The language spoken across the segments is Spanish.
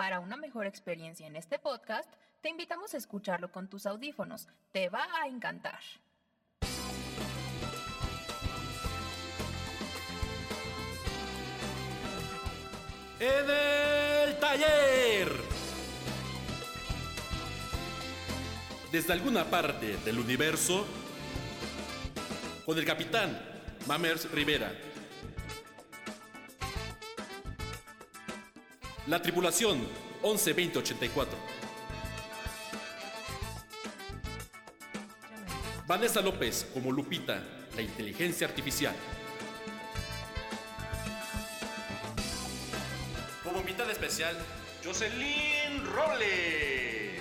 Para una mejor experiencia en este podcast, te invitamos a escucharlo con tus audífonos. Te va a encantar. En el taller. Desde alguna parte del universo, con el capitán Mamers Rivera. La tripulación 112084. Vanessa López como Lupita, la inteligencia artificial. Como invitada especial, Jocelyn Robles.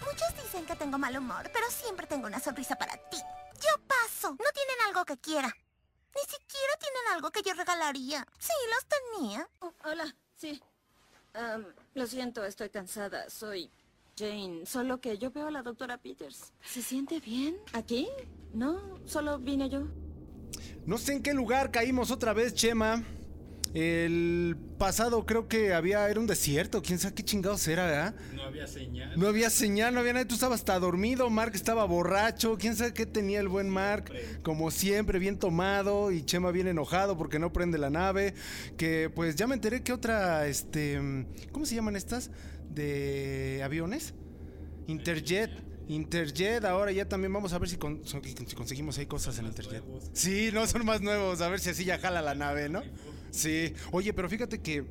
Muchos dicen que tengo mal humor, pero siempre tengo una sonrisa para ti. Yo paso. No tienen algo que quiera. Algo que yo regalaría. Sí, los tenía. Oh, hola, sí. Lo siento, estoy cansada. Soy Jane. Solo que yo veo a la doctora Peters. ¿Se siente bien? ¿Aquí? No, solo vine yo. No sé en qué lugar caímos otra vez, Chema. El pasado creo que había, era un desierto, quién sabe qué chingados era, ¿verdad? No había señal. No había señal, no había nadie, tú estabas hasta dormido, Mark estaba borracho, quién sabe qué tenía el buen Mark, como siempre, bien tomado y Chema bien enojado porque no prende la nave, que pues ya me enteré que otra, este, ¿cómo se llaman estas? De aviones. Interjet. Interjet, ahora ya también vamos a ver si, con- si conseguimos ahí cosas en Interjet. Sí, no son más nuevos, a ver si así ya jala la nave, ¿no? Sí. Oye, pero fíjate que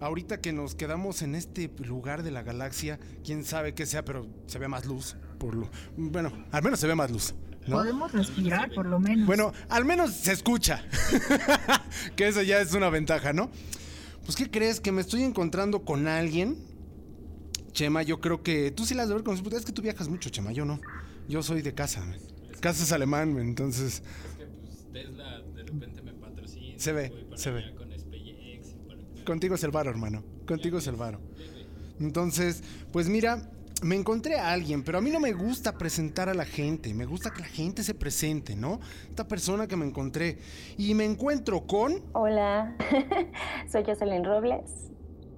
ahorita que nos quedamos en este lugar de la galaxia, quién sabe qué sea, pero se ve más luz. Por lo, bueno, al menos se ve más luz. ¿no? Podemos respirar, por lo menos. Bueno, al menos se escucha. que eso ya es una ventaja, ¿no? Pues, ¿qué crees? Que me estoy encontrando con alguien. Chema, yo creo que tú sí las de ver con Es que tú viajas mucho, Chema, yo no. Yo soy de casa. man. Casa es alemán, entonces. Es que pues Tesla de repente. Se ve, se ve. Con para. Contigo es el varo, hermano. Contigo es el varo. Entonces, pues mira, me encontré a alguien, pero a mí no me gusta presentar a la gente. Me gusta que la gente se presente, ¿no? Esta persona que me encontré. Y me encuentro con. Hola, soy Jocelyn Robles.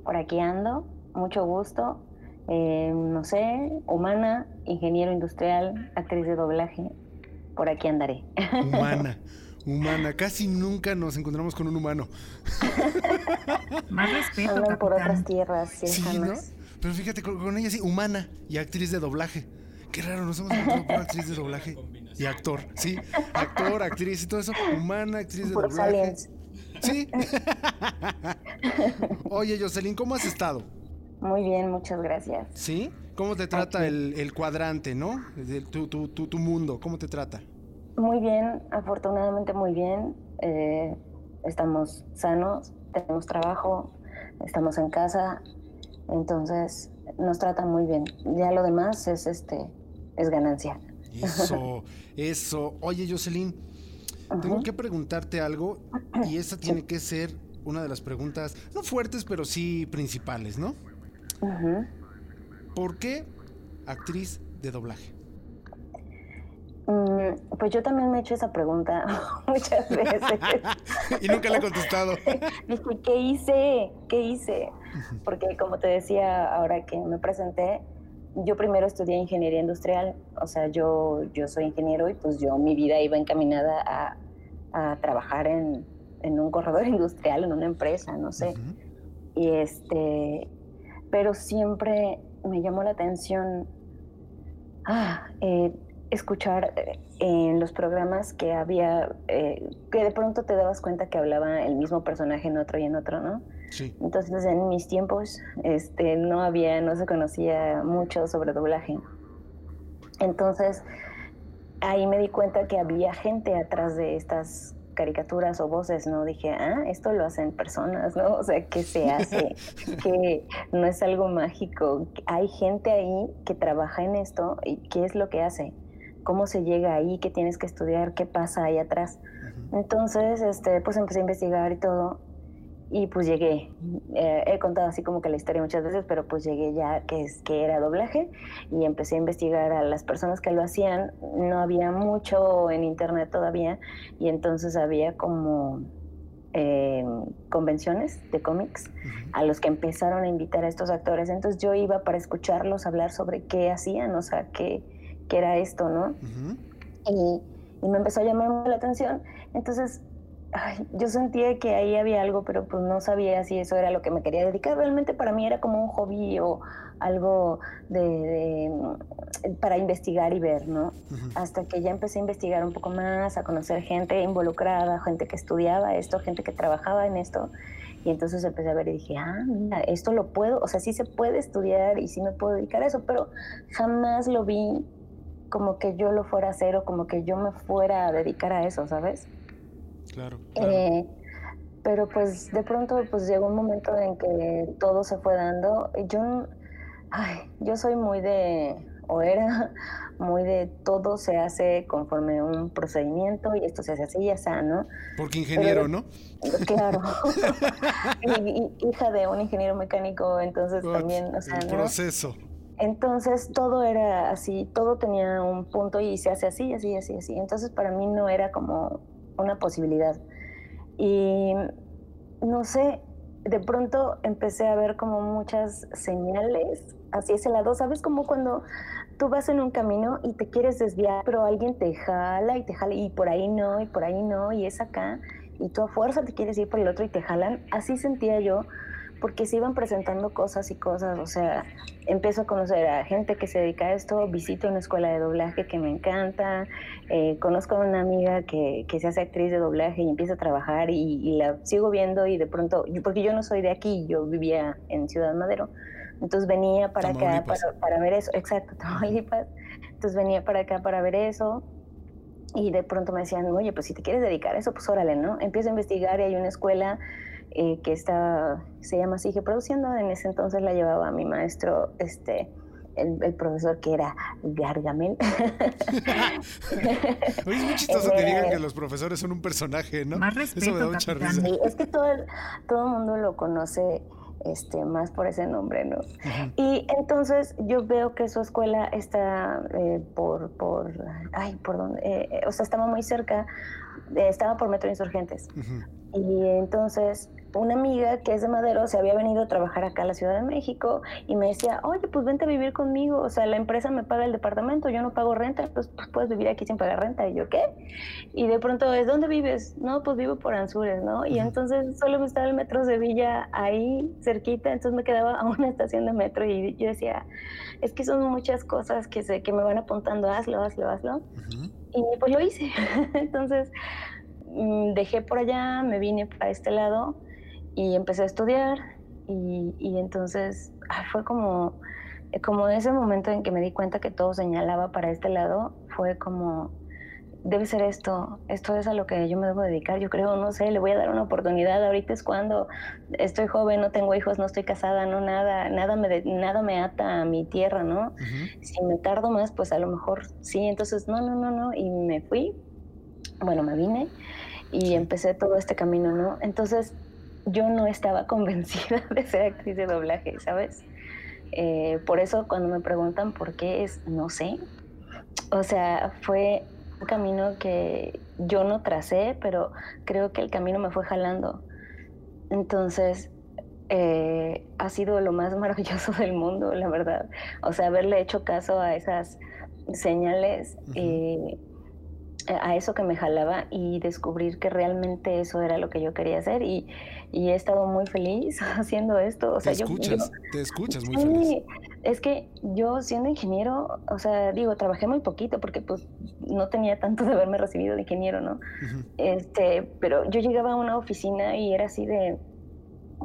Por aquí ando, mucho gusto. Eh, no sé, humana, ingeniero industrial, actriz de doblaje. Por aquí andaré. Humana. Humana. Casi nunca nos encontramos con un humano. Más respeto, Andan por otras tierras Sí, ¿no? lejanas. Pero fíjate, con, con ella sí, humana y actriz de doblaje. Qué raro, nos hemos encontrado con actriz de doblaje y actor. Sí, actor, actriz y todo eso. Humana, actriz de Puros doblaje. aliens. Sí. Oye, Jocelyn, ¿cómo has estado? Muy bien, muchas gracias. ¿Sí? ¿Cómo te trata el, el cuadrante, no? El- tu, tu, tu, tu mundo, ¿cómo te trata? Muy bien, afortunadamente muy bien. Eh, estamos sanos, tenemos trabajo, estamos en casa, entonces nos tratan muy bien. Ya lo demás es este es ganancia. Eso, eso. Oye, Jocelyn, tengo que preguntarte algo y esa tiene que ser una de las preguntas, no fuertes, pero sí principales, ¿no? Ujú. ¿Por qué actriz de doblaje? Mm, pues yo también me he hecho esa pregunta muchas veces. y nunca le he contestado. Dije, ¿qué hice? ¿Qué hice? Porque como te decía ahora que me presenté, yo primero estudié ingeniería industrial, o sea, yo, yo soy ingeniero y pues yo mi vida iba encaminada a, a trabajar en, en un corredor industrial, en una empresa, no sé. Y este, pero siempre me llamó la atención ah, eh, escuchar eh, en los programas que había, eh, que de pronto te dabas cuenta que hablaba el mismo personaje en otro y en otro, ¿no? Sí. Entonces en mis tiempos este, no había, no se conocía mucho sobre doblaje. Entonces ahí me di cuenta que había gente atrás de estas caricaturas o voces, ¿no? Dije, ah, esto lo hacen personas, ¿no? O sea, que se hace, que no es algo mágico. Hay gente ahí que trabaja en esto y qué es lo que hace, cómo se llega ahí, qué tienes que estudiar, qué pasa ahí atrás. Entonces, este, pues empecé a investigar y todo. Y pues llegué, eh, he contado así como que la historia muchas veces, pero pues llegué ya que, es, que era doblaje y empecé a investigar a las personas que lo hacían. No había mucho en internet todavía y entonces había como eh, convenciones de cómics a los que empezaron a invitar a estos actores. Entonces yo iba para escucharlos hablar sobre qué hacían, o sea, qué, qué era esto, ¿no? y, y me empezó a llamar la atención. Entonces ay, yo sentía que ahí había algo, pero pues no sabía si eso era lo que me quería dedicar. Realmente para mí era como un hobby o algo de, para investigar y ver, ¿no? Hasta que ya empecé a investigar un poco más, a conocer gente involucrada, gente que estudiaba esto, gente que trabajaba en esto. Y entonces empecé a ver y dije, ah, mira, esto lo puedo, o sea, sí se puede estudiar y sí me puedo dedicar a eso, pero jamás lo vi como que yo lo fuera a hacer o como que yo me fuera a dedicar a eso, ¿sabes? Claro. Eh, pero pues de pronto pues llegó un momento en que todo se fue dando. Yo, ay, yo soy muy de, o era muy de todo se hace conforme un procedimiento y esto se hace así y así, ¿no? Porque ingeniero, ¿no? Claro. y, hija de un ingeniero mecánico, entonces también, o sea, el proceso. Entonces todo era así, todo tenía un punto y se hace así, así, así, así. Entonces para mí no era como una posibilidad. Y no sé, de pronto empecé a ver como muchas señales hacia ese lado. ¿Sabes? Como cuando tú vas en un camino y te quieres desviar, pero alguien te jala y te jala y por ahí no, y por ahí no, y es acá, y tú a fuerza te quieres ir por el otro y te jalan. Así sentía yo porque se iban presentando cosas y cosas, o sea, empiezo a conocer a gente que se dedica a esto, visito una escuela de doblaje que me encanta, eh, conozco a una amiga que, que, se hace actriz de doblaje y empieza a trabajar y, la sigo viendo y de pronto, porque yo no soy de aquí, yo vivía en Ciudad Madero, entonces venía para acá para, para, ver eso, exacto, Tamaulipas, entonces venía para acá para ver eso. Y de pronto me decían, oye, pues si te quieres dedicar a eso, pues órale, ¿no? Empiezo a investigar y hay una escuela eh, que está, se llama Sigue Produciendo. En ese entonces la llevaba mi maestro, este, el, profesor que era Gargamel. es muy chistoso que digan que los profesores son un personaje, ¿no? Más respeto, Eso me da mucha risa. es que todo el, todo mundo lo conoce este, más por ese nombre, ¿no? Y entonces yo veo que su escuela está eh, por, por, ay, por dónde, eh, o sea, estaba muy cerca, estaba por Metro Insurgentes. Y entonces una amiga que es de Madero se había venido a trabajar acá a la Ciudad de México y me decía, oye, pues vente a vivir conmigo, o sea, la empresa me paga el departamento, yo no pago renta, pues, pues puedes vivir aquí sin pagar renta. Y yo, ¿qué? Y de pronto, ¿es dónde vives? No, pues vivo por Anzures, ¿no? Y entonces solo me estaba el metro Sevilla ahí cerquita, entonces me quedaba a una estación de metro y yo decía, es que son muchas cosas que, se, que me van apuntando, hazlo, hazlo, hazlo. Y pues lo hice. entonces mm, dejé por allá, me vine para este lado y empecé a estudiar y, y entonces ah, fue como, como ese momento en que me di cuenta que todo señalaba para este lado, fue como, debe ser esto, esto es a lo que yo me debo dedicar, yo creo, no sé, le voy a dar una oportunidad, ahorita es cuando estoy joven, no tengo hijos, no estoy casada, no nada, nada me, nada me ata a mi tierra, ¿no? Si me tardo más, pues a lo mejor sí, entonces no, no, no, no, y me fui, bueno, me vine y empecé todo este camino, ¿no? Entonces yo no estaba convencida de ser actriz de doblaje, ¿sabes? Eh, por eso cuando me preguntan por qué es, no sé. O sea, fue un camino que yo no tracé, pero creo que el camino me fue jalando. Entonces, eh, ha sido lo más maravilloso del mundo, la verdad. O sea, haberle hecho caso a esas señales. y a eso que me jalaba y descubrir que realmente eso era lo que yo quería hacer y, y he estado muy feliz haciendo esto. O sea, te escuchas, te escuchas muy feliz. Es que yo siendo ingeniero, o sea, digo, trabajé muy poquito porque pues no tenía tanto de haberme recibido de ingeniero, ¿no? Este, pero yo llegaba a una oficina y era así de,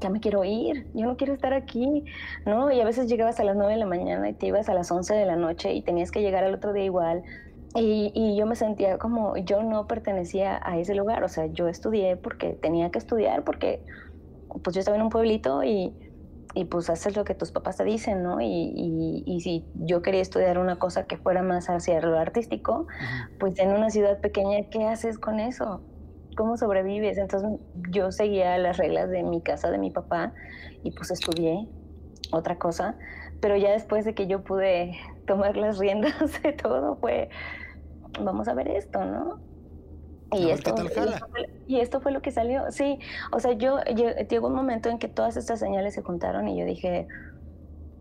ya me quiero ir, yo no quiero estar aquí, ¿no? Y a veces llegabas a las 9 de la mañana y te ibas a las 11 de la noche y tenías que llegar al otro día igual, y, yo me sentía como yo no pertenecía a ese lugar, o sea, yo estudié porque tenía que estudiar, porque pues yo estaba en un pueblito y, y pues haces lo que tus papás te dicen, ¿no? Y, y, si yo quería estudiar una cosa que fuera más hacia lo artístico, pues en una ciudad pequeña, ¿qué haces con eso? ¿Cómo sobrevives? Entonces yo seguía las reglas de mi casa, de mi papá, y pues estudié otra cosa, pero ya después de que yo pude tomar las riendas de todo, fue vamos a ver esto, ¿no? Y esto, qué tal jala. y esto fue- lo que salió. Sí, o sea, yo lle- llegó un momento en que todas estas señales se juntaron y yo dije,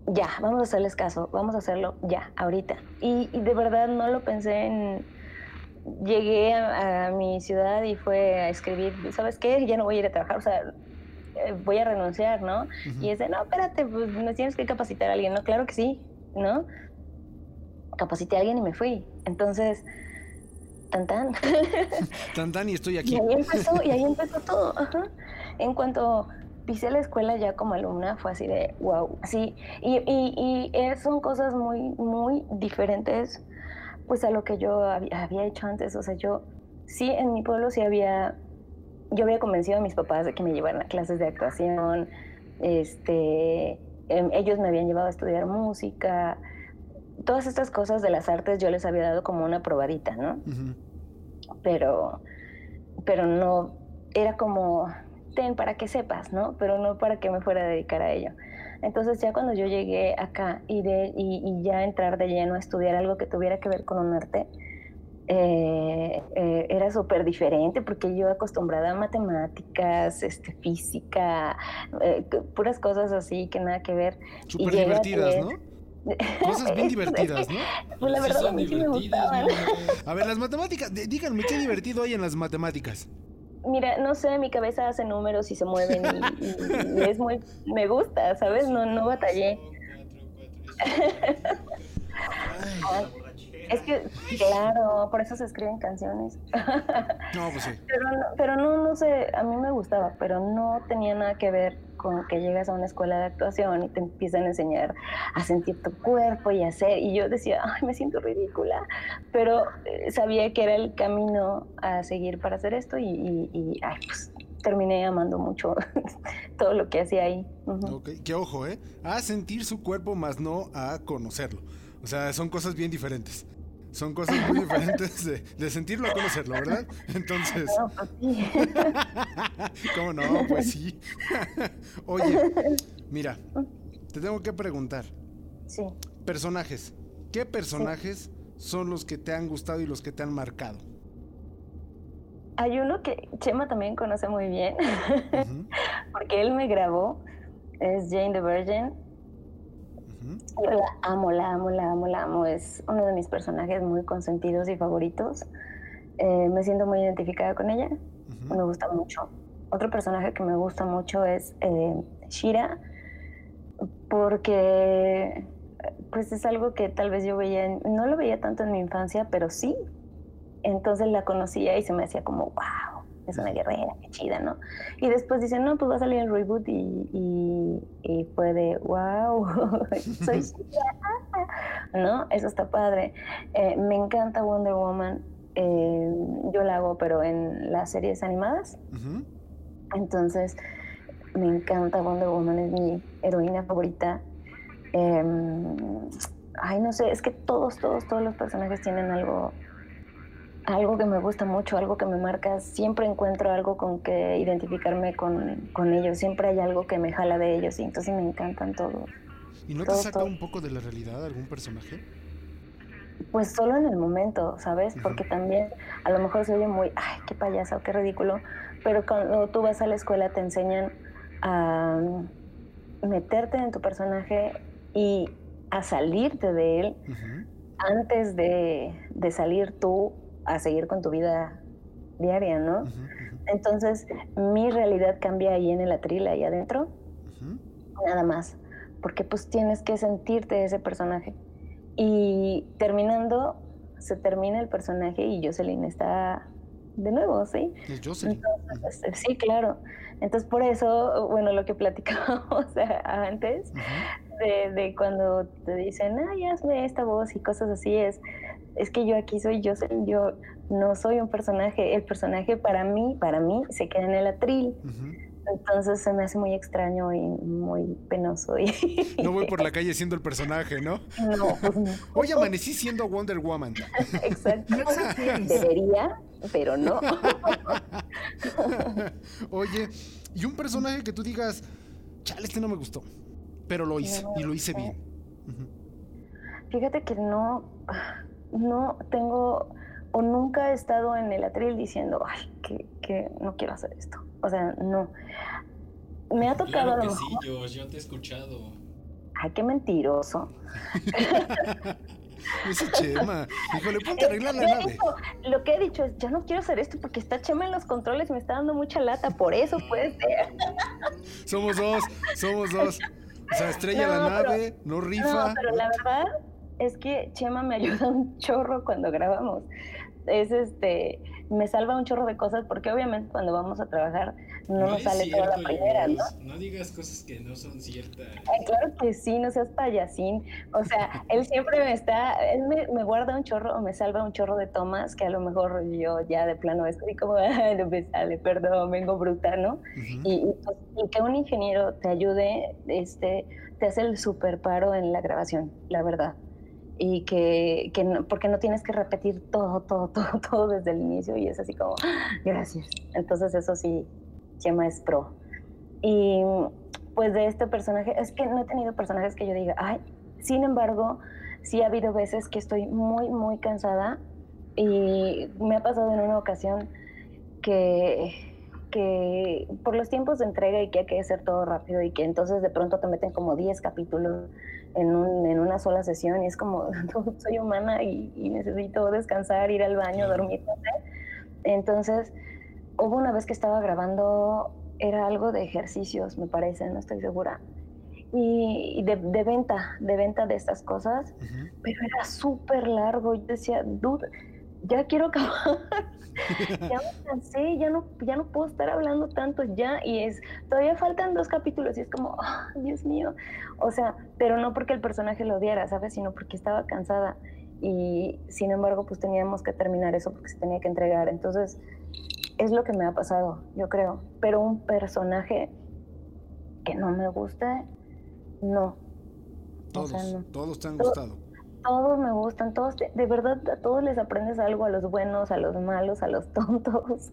ya, vamos a hacerles caso, vamos a hacerlo ya, ahorita. Y, y de verdad no lo pensé en... Llegué a, a mi ciudad y fue a escribir, ¿sabes qué? Ya no voy a ir a trabajar, o sea, eh, voy a renunciar, ¿no? Y es de, no, espérate, pues me tienes que capacitar a alguien, ¿no? Claro que sí, ¿no? Capacité a alguien y me fui. Entonces, tan tan. Tan tan y estoy Y aquí. ahí empezó, y ahí empezó todo. ajá. En cuanto pisé la escuela ya como alumna, fue así de wow. Sí, y, y, y son cosas muy, muy diferentes pues a lo que yo había, había hecho antes. O sea, yo sí en mi pueblo sí había, yo había convencido a mis papás de que me llevaran a clases de actuación. Este, em, ellos me habían llevado a estudiar música. Todas estas cosas de las artes yo les había dado como una probadita, ¿no? Pero, pero no, era como, ten para que sepas, ¿no? Pero no para que me fuera a dedicar a ello. Entonces ya cuando yo llegué acá y, de, y, y ya entrar de lleno a estudiar algo que tuviera que ver con un arte, eh, eh, era súper diferente porque yo acostumbrada a matemáticas, este, física, eh, puras cosas así que nada que ver. Súper divertidas, ¿no? Cosas bien divertidas, ¿no? Pues la Sí verdad a mí sí me divertidas, gustaban. A ver, las matemáticas, díganme, ¿qué divertido hay en las matemáticas? Mira, no sé, mi cabeza hace números y se mueven y, y- y es muy, me gusta, ¿sabes? No, no batallé. Es que, claro, por eso se escriben canciones. No, pues sí. Pero no, pero no, no sé, a mí me gustaba, pero no tenía nada que ver con que llegas a una escuela de actuación y te empiezan a enseñar a sentir tu cuerpo y a hacer, y yo decía, ay, me siento ridícula, pero eh, sabía que era el camino a seguir para hacer esto y, y- y, ay, pues terminé amando mucho todo lo que hacía ahí. Ok, que ojo, ¿eh? A sentir su cuerpo más no a conocerlo. O sea, son cosas bien diferentes. Son cosas muy diferentes de, de sentirlo a conocerlo, ¿verdad? Entonces, pues. ¿cómo no? Pues sí. Oye, mira, te tengo que preguntar. sí. Personajes. ¿Qué personajes son los que te han gustado y los que te han marcado? Hay uno que Chema también conoce muy bien, porque él me grabó, es Jane the Virgin, Yo la amo, la amo, la amo, la amo. Es uno de mis personajes muy consentidos y favoritos. Eh, me siento muy identificada con ella. Me gusta mucho. Otro personaje que me gusta mucho es eh, Shira, porque pues es algo que tal vez yo veía, en- no lo veía tanto en mi infancia, pero sí. Entonces la conocía y se me hacía como, wow, es una guerrera, qué chida, ¿no? Y después dicen, no, pues va a salir el reboot y, y, y fue de, wow, soy Shira, ¿no? Eso está padre. Eh, me encanta Wonder Woman. eh, yo la hago, pero en las series animadas. Entonces, me encanta Wonder Woman, es mi heroína favorita. Em, ay, no sé, es que todos, todos, todos los personajes tienen algo, algo que me gusta mucho, algo que me marca. Siempre encuentro algo con que identificarme con, con ellos, siempre hay algo que me jala de ellos y entonces me encantan todos. ¿Y no te saca todo. un poco de la realidad algún personaje? Pues solo en el momento, ¿sabes? Porque también a lo mejor se oye muy, ay, qué payaso, qué ridículo, pero cuando tú vas a la escuela te enseñan a meterte en tu personaje y a salirte de él antes de, de salir tú a seguir con tu vida diaria, ¿no? Entonces mi realidad cambia ahí en el atril, ahí adentro, nada más, porque pues tienes que sentirte ese personaje. Y terminando, se termina el personaje y Jocelyn está de nuevo, ¿sí? Es Jocelyn. Entonces, sí, claro. Entonces por eso, bueno, lo que platicábamos antes, de, de cuando te dicen, ay, hazme esta voz y cosas así, es, es que yo aquí soy Jocelyn, yo no soy un personaje, el personaje para mí, para mí, se queda en el atril. Entonces se me hace muy extraño y muy penoso. Y... No voy por la calle siendo el personaje, ¿no? No, pues no. Hoy amanecí siendo Wonder Woman. Exacto. Debería, pero no. Oye, y un personaje que tú digas, chale, este no me gustó, pero lo hice No, y lo hice bien. Fíjate que no, no tengo o nunca he estado en el atril diciendo, ay, que, que no quiero hacer esto. O sea, no. Me ha tocado a lo que sí, mejor. yo, yo te he escuchado. Ay, qué mentiroso. Ese Chema. Híjole, ponte a arreglar la nave. dicho- lo que he dicho es, ya no quiero hacer esto porque está Chema en los controles y me está dando mucha lata, por eso puede ser. Somos dos, somos dos. O sea, estrella No, la pero- nave, no rifa. No, pero la verdad es que Chema me ayuda un chorro cuando grabamos. Es este, me salva un chorro de cosas porque obviamente cuando vamos a trabajar no, nos sale toda la primera, ¿no? No digas cosas que no son ciertas. Ay, claro que sí, no seas payasín. O sea, él siempre me está, él me, me guarda un chorro o me salva un chorro de tomas que a lo mejor yo ya de plano estoy como, ay, no me sale, perdón, vengo bruta, ¿no? Y, pues, y que un ingeniero te ayude, este, te hace el super paro en la grabación, la verdad. Y que, que porque no tienes que repetir todo, todo, todo, todo desde el inicio y es así como, "Ah, gracias. Entonces eso sí, Chema es pro. Y pues de este personaje, es que no he tenido personajes que yo diga, ay, sin embargo, sí ha habido veces que estoy muy, muy cansada y me ha pasado en una ocasión que, que por los tiempos de entrega y que hay que hacer todo rápido y que entonces de pronto te meten como 10 capítulos en, un- en una sola sesión y es como, "No, soy humana y, y necesito descansar, ir al baño, dormir, no sé. Entonces, hubo una vez que estaba grabando, era algo de ejercicios, me parece, no estoy segura. Y, y de, de venta, de venta de estas cosas, pero era súper largo. Yo decía, dude, ya quiero acabar. ya me cansé, ya no, ya no puedo estar hablando tanto ya. Y es, todavía faltan dos capítulos y es como, "Ah, Dios mío. O sea, pero no porque el personaje lo odiara, ¿sabes? Sino porque estaba cansada. Y sin embargo, pues teníamos que terminar eso porque se tenía que entregar. Entonces, es lo que me ha pasado, yo creo. Pero un personaje que no me guste, no. Todos, O sea, no. todos te han gustado. Todos me gustan, todos, de verdad, a todos les aprendes algo, a los buenos, a los malos, a los tontos,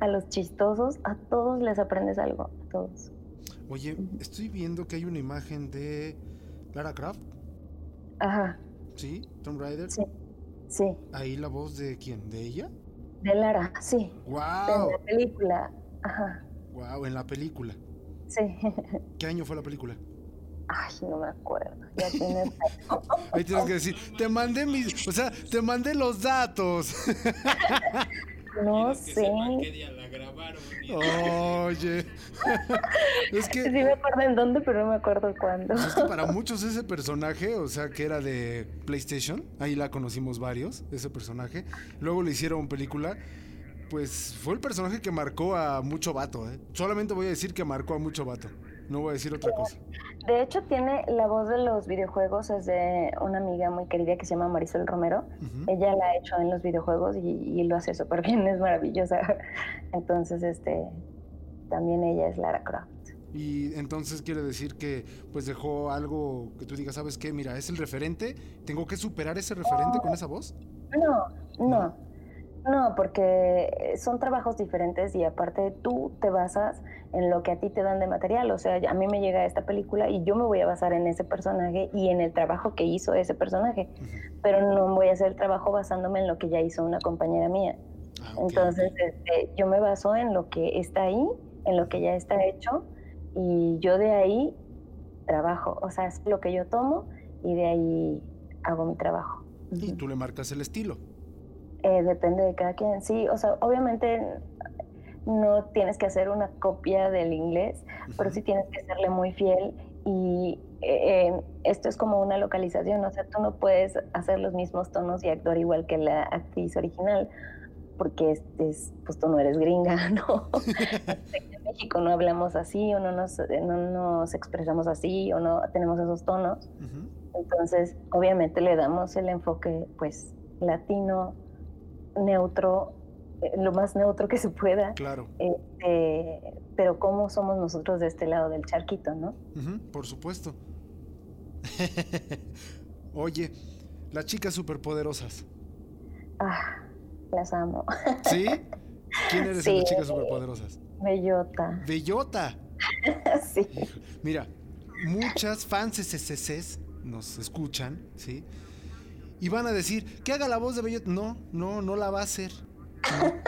a los chistosos, a todos les aprendes algo, a todos. Oye, estoy viendo que hay una imagen de Lara Croft, Ajá, ¿sí? Tomb Raider. Sí. sí, Ahí la voz de quién? ¿De ella? de Lara, sí, en ¡Wow! la película, ajá, ¡Wow! En la película. sí. ¿Qué año fue la película? Ay, no me acuerdo, ya tiene Ahí tienes que decir, te mandé mis, o sea, te mandé los datos. no sé. sepan qué día la grabaron. y- Oye, es Sí que, me acuerdo en dónde, pero no me acuerdo cuándo. es que para muchos ese personaje, o sea, que era de PlayStation, ahí la conocimos varios, ese personaje. Luego le hicieron película. Pues fue el personaje que marcó a mucho vato, ¿eh? Solamente voy a decir que marcó a mucho vato. No voy a decir otra cosa. De hecho, tiene la voz de los videojuegos, es de una amiga muy querida que se llama Marisol Romero. Ella la ha hecho en los videojuegos y, y lo hace súper bien, es maravillosa. Entonces, este, también ella es Lara Croft. Y entonces quiere decir que pues dejó algo que tú digas, ¿sabes qué? Mira, es el referente, tengo que superar ese referente con esa voz. No, no, no, porque son trabajos diferentes y aparte tú te basas en lo que a ti te dan de material. O sea, a mí me llega esta película y yo me voy a basar en ese personaje y en el trabajo que hizo ese personaje, pero no voy a hacer el trabajo basándome en lo que ya hizo una compañera mía. Ah, Entonces, este, yo me baso en lo que está ahí, en lo que ya está hecho, y yo de ahí trabajo. O sea, es lo que yo tomo y de ahí hago mi trabajo. Y tú le marcas el estilo. Eh, depende de cada quien. Sí, o sea, obviamente no tienes que hacer una copia del inglés, pero sí tienes que serle muy fiel y eh, eh, esto es como una localización, o sea, tú no puedes hacer los mismos tonos y actuar igual que la actriz original, porque este es, pues tú no eres gringa, ¿no? en México no hablamos así o no nos, no nos expresamos así o no tenemos esos tonos. Entonces, obviamente le damos el enfoque, pues, latino, neutro, eh, lo más neutro que se pueda, Claro, este, pero cómo somos nosotros de este lado del charquito, ¿no? Por supuesto. Oye, las chicas superpoderosas, Ah, las amo. ¿sí? ¿Quién eres en las chicas superpoderosas? Bellota. Bellota. sí. Mira, muchas fans SCCs nos escuchan, ¿sí? Y van a decir que haga la voz de Bellota. No, no, no la va a hacer.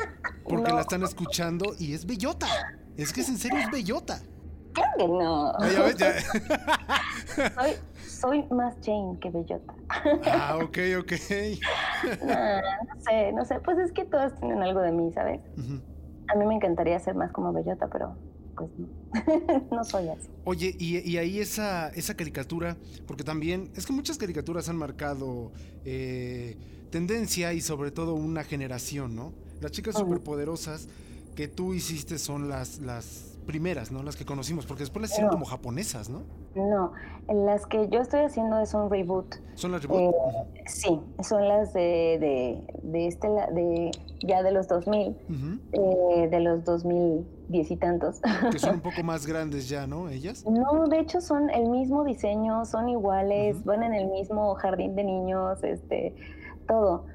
No, porque la están escuchando y es Bellota. Es que es en serio es Bellota. Claro que no. Ya ves, ya. Soy, soy más Jane que Bellota. Ah, ok, ok. No sé, no sé. Pues es que todas tienen algo de mí, ¿sabes? A mí me encantaría ser más como Bellota, pero pues no. no soy así. Oye, y, y ahí esa, esa caricatura, porque también es que muchas caricaturas han marcado eh, tendencia y sobre todo una generación, ¿no? Las chicas superpoderosas que tú hiciste son las, las primeras, ¿no? Las que conocimos, porque después las hicieron No. como japonesas, ¿no? No, las que yo estoy haciendo es un reboot. Son las reboot. Eh, sí, son las de, de, de este, de ya de los 2000, Ujú. eh, de los 2010 y tantos. Que son un poco más grandes ya, ¿no? Ellas. No, de hecho son el mismo diseño, son iguales, van en el mismo jardín de niños, este, todo.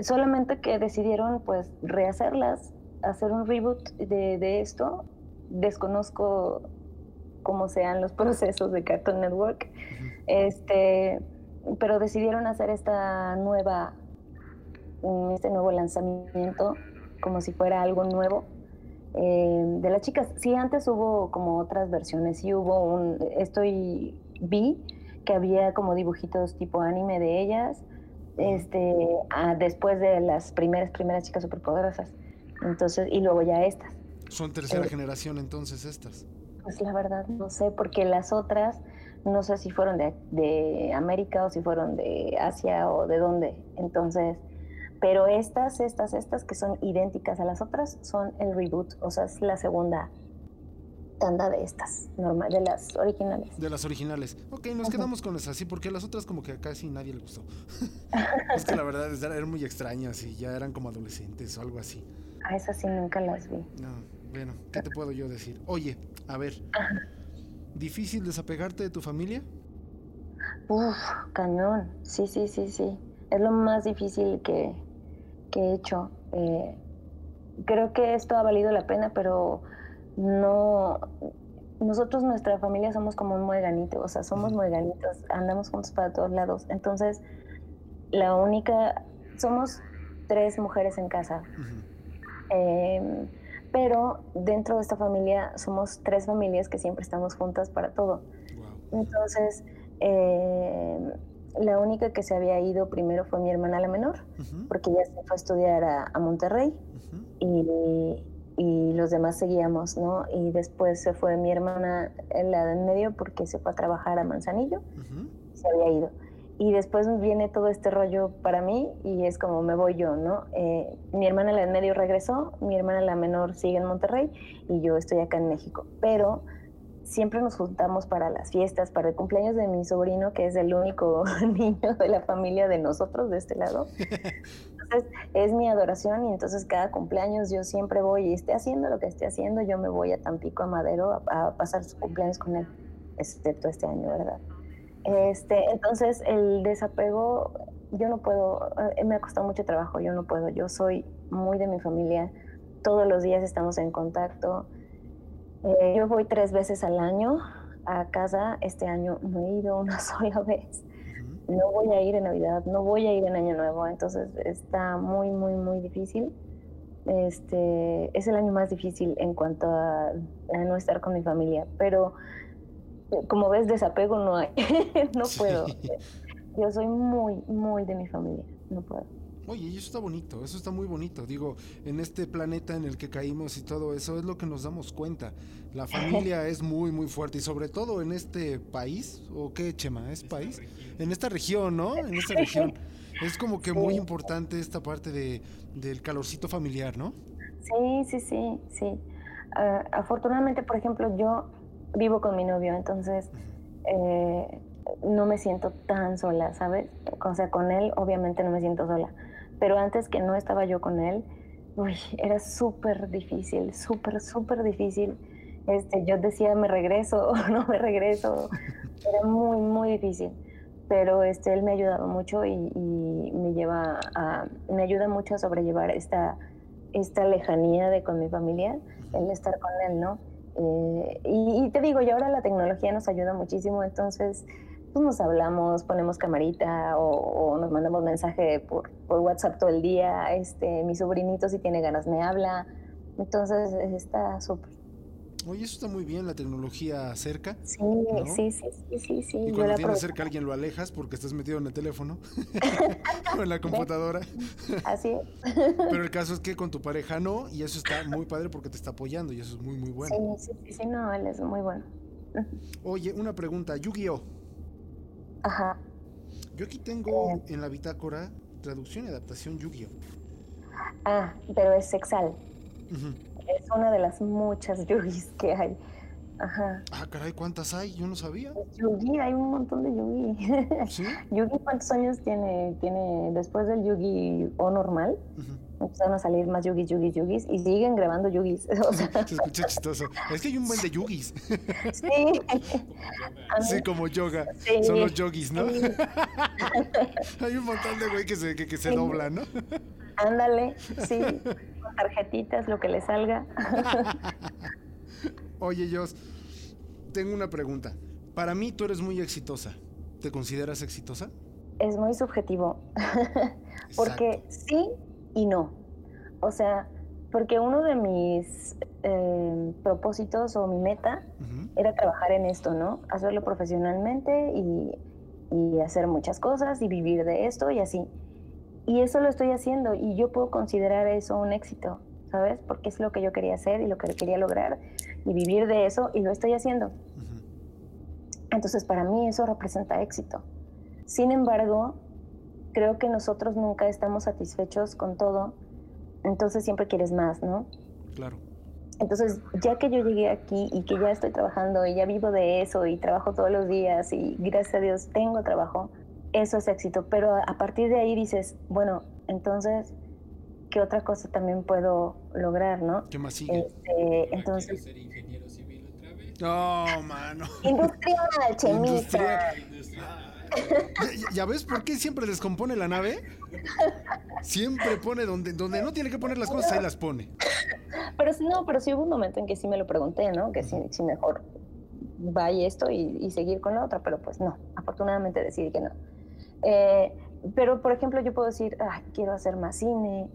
Solamente que decidieron pues rehacerlas, hacer un reboot de, de esto. Desconozco cómo sean los procesos de Cartoon Network, este, pero decidieron hacer esta nueva, mm, este nuevo lanzamiento como si fuera algo nuevo eh, de las chicas. Sí, antes hubo como otras versiones, sí hubo un, estoy, vi que había como dibujitos tipo anime de ellas, este, ah, después de las primeras, primeras chicas superpoderosas. Entonces, y luego ya estas. Son tercera Eh. generación entonces estas. Pues la verdad no sé, porque las otras no sé si fueron de, de América o si fueron de Asia o de dónde. Entonces, pero estas, estas, estas que son idénticas a las otras son el reboot, o sea, es la segunda tanda de estas, normal, de las originales. De las originales. Ok, nos quedamos con esas, sí, porque las otras como que a casi nadie le gustó. es que la verdad es- eran muy extrañas y ya eran como adolescentes o algo así. A esas sí nunca las vi. No, bueno, ¿qué te puedo yo decir? Oye, a ver, ¿difícil desapegarte de tu familia? Uf, cañón. Sí, sí, sí, sí. Es lo más difícil que, que he hecho. Eh, creo que esto ha valido la pena, pero no. Nosotros, nuestra familia, somos como un mueganito, o sea, somos mueganitos, andamos juntos para todos lados. Entonces, la única. Somos tres mujeres en casa, eh, pero dentro de esta familia somos tres familias que siempre estamos juntas para todo. Entonces, eh, la única que se había ido primero fue mi hermana la menor, porque ella se fue a estudiar a, a Monterrey y, y los demás seguíamos, ¿no? Y después se fue mi hermana, la de en medio, porque se fue a trabajar a Manzanillo, Ujú. se había ido. Y después viene todo este rollo para mí y es como me voy yo, ¿no? Eh, mi hermana la medio regresó, mi hermana la menor sigue en Monterrey y yo estoy acá en México. Pero siempre nos juntamos para las fiestas, para el cumpleaños de mi sobrino, que es el único niño de la familia de nosotros, de este lado. Entonces, es mi adoración y entonces cada cumpleaños yo siempre voy y esté haciendo lo que esté haciendo, yo me voy a Tampico, a Madero, a pasar su cumpleaños con él, excepto este año, ¿verdad? Este, entonces, el desapego, yo no puedo, eh, me ha costado mucho trabajo, yo no puedo, yo soy muy de mi familia, todos los días estamos en contacto. Eh, yo voy tres veces al año a casa, este año no he ido una sola vez no voy a ir en Navidad, no voy a ir en Año Nuevo, entonces está muy, muy, muy difícil. Este, es el año más difícil en cuanto a, a no estar con mi familia, pero como ves, desapego no hay, no Sí. puedo. Yo soy muy, muy de mi familia, no puedo. Oye, y eso está bonito, eso está muy bonito. Digo, en este planeta en el que caímos y todo eso es lo que nos damos cuenta. La familia es muy, muy fuerte y sobre todo en este país, ¿o qué, Chema? ¿Es país? En esta región, ¿no? En esta región. Es como que muy importante esta parte de, del calorcito familiar, ¿no? Sí, sí, sí, sí. Ah, afortunadamente, por ejemplo, yo vivo con mi novio, entonces eh, no me siento tan sola, ¿sabes? O sea, con él obviamente no me siento sola, pero antes que no estaba yo con él, uy, era súper difícil, súper, súper difícil. Este, yo decía, me regreso o no me regreso, era muy, muy difícil. Pero este, él me ha ayudado mucho y, y me lleva a, me ayuda mucho a sobrellevar esta, esta lejanía de con mi familia, el estar con él, ¿no? Eh, y, te digo, y ahora la tecnología nos ayuda muchísimo, entonces, pues nos hablamos, ponemos camarita o, nos mandamos mensaje por, por, WhatsApp todo el día. Este, mi sobrinito si tiene ganas me habla. Entonces está súper. Oye, eso está muy bien, la tecnología cerca. Sí, sí, sí, sí, sí, Y cuando tienes cerca alguien lo alejas porque estás metido en el teléfono o en la computadora. Así es. Pero el caso es que con tu pareja no, y eso está muy padre porque te está apoyando y eso es muy, muy bueno. Sí, sí, sí, no, él es muy bueno. Oye, una pregunta, Yu-Gi-Oh! Ajá. Yo aquí tengo eh. en la bitácora traducción y adaptación Yu-Gi-Oh! Ah, pero es sexal. Es una de las muchas Yugis que hay. Ajá. Ah, caray, ¿cuántas hay? Yo no sabía. Yugi, hay un montón de Yugi. ¿Sí? Yugi, ¿cuántos años tiene? Tiene después del Yugi o normal. Empezaron a salir más Yugis, Yugis, Yugis y siguen grabando Yugis. Se escucha chistoso. Es que hay un buen de Yugis. Sí. sí, como yoga. Son los yogis, ¿no? hay un montón de güey que se, que, que se doblan, ¿no? Ándale, sí. Con tarjetitas, lo que le salga. Oye, Jos, tengo una pregunta. Para mí tú eres muy exitosa. ¿Te consideras exitosa? Es muy subjetivo. Porque sí y no. O sea, porque uno de mis eh, propósitos o mi meta era trabajar en esto, ¿no? Hacerlo profesionalmente y, y hacer muchas cosas y vivir de esto y así. Y eso lo estoy haciendo y yo puedo considerar eso un éxito, ¿sabes? Porque es lo que yo quería hacer y lo que quería lograr y vivir de eso y lo estoy haciendo. Entonces para mí eso representa éxito. Sin embargo, creo que nosotros nunca estamos satisfechos con todo, entonces siempre quieres más, ¿no? Claro. Entonces, ya que yo llegué aquí y que ya estoy trabajando y ya vivo de eso y trabajo todos los días y gracias a Dios tengo trabajo, eso es éxito. Pero a partir de ahí dices, bueno, entonces, ¿qué otra cosa también puedo lograr, no? ¿Qué más sigue? Este, entonces... ser ingeniero civil otra vez? No, mano. Industrial, chemita. ¿Ya, ves por qué siempre descompone la nave? Siempre pone donde, donde no tiene que poner las cosas, ahí las pone. Pero no, pero sí hubo un momento en que sí me lo pregunté, ¿no? Que sí, sí mejor vaya esto y, y, seguir con la otra, pero pues no, afortunadamente decidí que no. Eh, pero, por ejemplo, yo puedo decir, ah, quiero hacer más cine,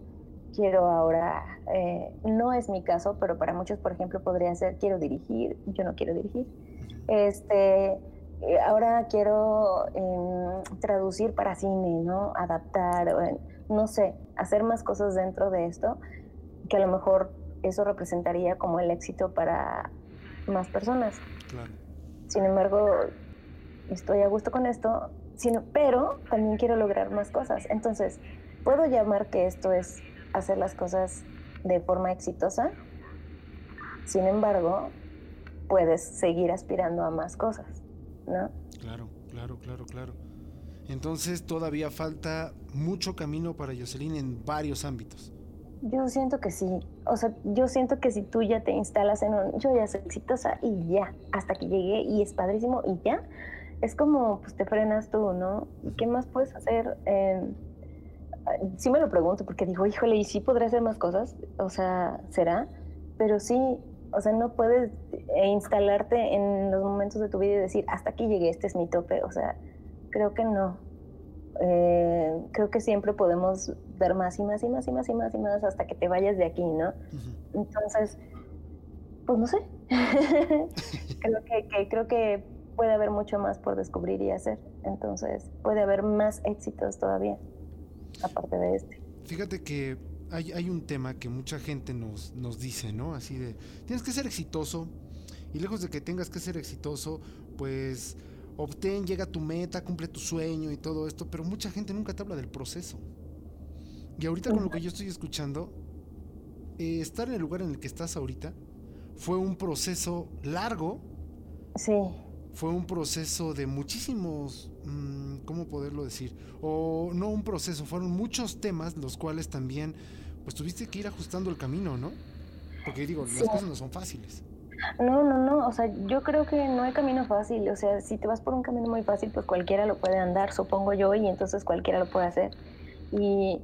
quiero ahora, eh, no es mi caso, pero para muchos, por ejemplo, podría ser, quiero dirigir, yo no quiero dirigir. Este, eh, ahora quiero em, traducir para cine, ¿no? Adaptar, no sé, hacer más cosas dentro de esto, que a lo mejor eso representaría como el éxito para más personas. Sin embargo, estoy a gusto con esto, sino, pero también quiero lograr más cosas. Entonces, puedo llamar que esto es hacer las cosas de forma exitosa. Sin embargo, puedes seguir aspirando a más cosas, ¿no? Claro, claro, claro, claro. Entonces todavía falta mucho camino para Jocelyn en varios ámbitos. Yo siento que sí. O sea, yo siento que si tú ya te instalas en un, yo ya soy exitosa y ya, hasta que llegué y es padrísimo y ya, es como, pues te frenas tú, ¿no? ¿Qué más puedes hacer? Eh, sí me lo pregunto porque digo, híjole, ¿y sí podré hacer más cosas? O sea, ¿será? Pero sí, o sea, no puedes eh, instalarte en los momentos de tu vida y decir, hasta aquí llegué, este es mi tope. O sea, creo que no. Eh, creo que siempre podemos ver más y más y más y más y más y más hasta que te vayas de aquí, ¿no? Entonces, pues no sé. creo que, creo que puede haber mucho más por descubrir y hacer. Entonces, puede haber más éxitos todavía, aparte de este. Fíjate que hay, hay un tema que mucha gente nos, nos dice, ¿no? Así de, tienes que ser exitoso y lejos de que tengas que ser exitoso, pues obtén, llega a tu meta, cumple tu sueño y todo esto, pero mucha gente nunca te habla del proceso. Y ahorita con lo que yo estoy escuchando, eh, estar en el lugar en el que estás ahorita fue un proceso largo. Sí fue un proceso de muchísimos, mm, ¿cómo poderlo decir? O no un proceso, fueron muchos temas los cuales también, pues tuviste que ir ajustando el camino, ¿no? Porque digo, las cosas no son fáciles. No, no, no, o sea, yo creo que no hay camino fácil, o sea, si te vas por un camino muy fácil, pues cualquiera lo puede andar, supongo yo, y entonces cualquiera lo puede hacer. Y,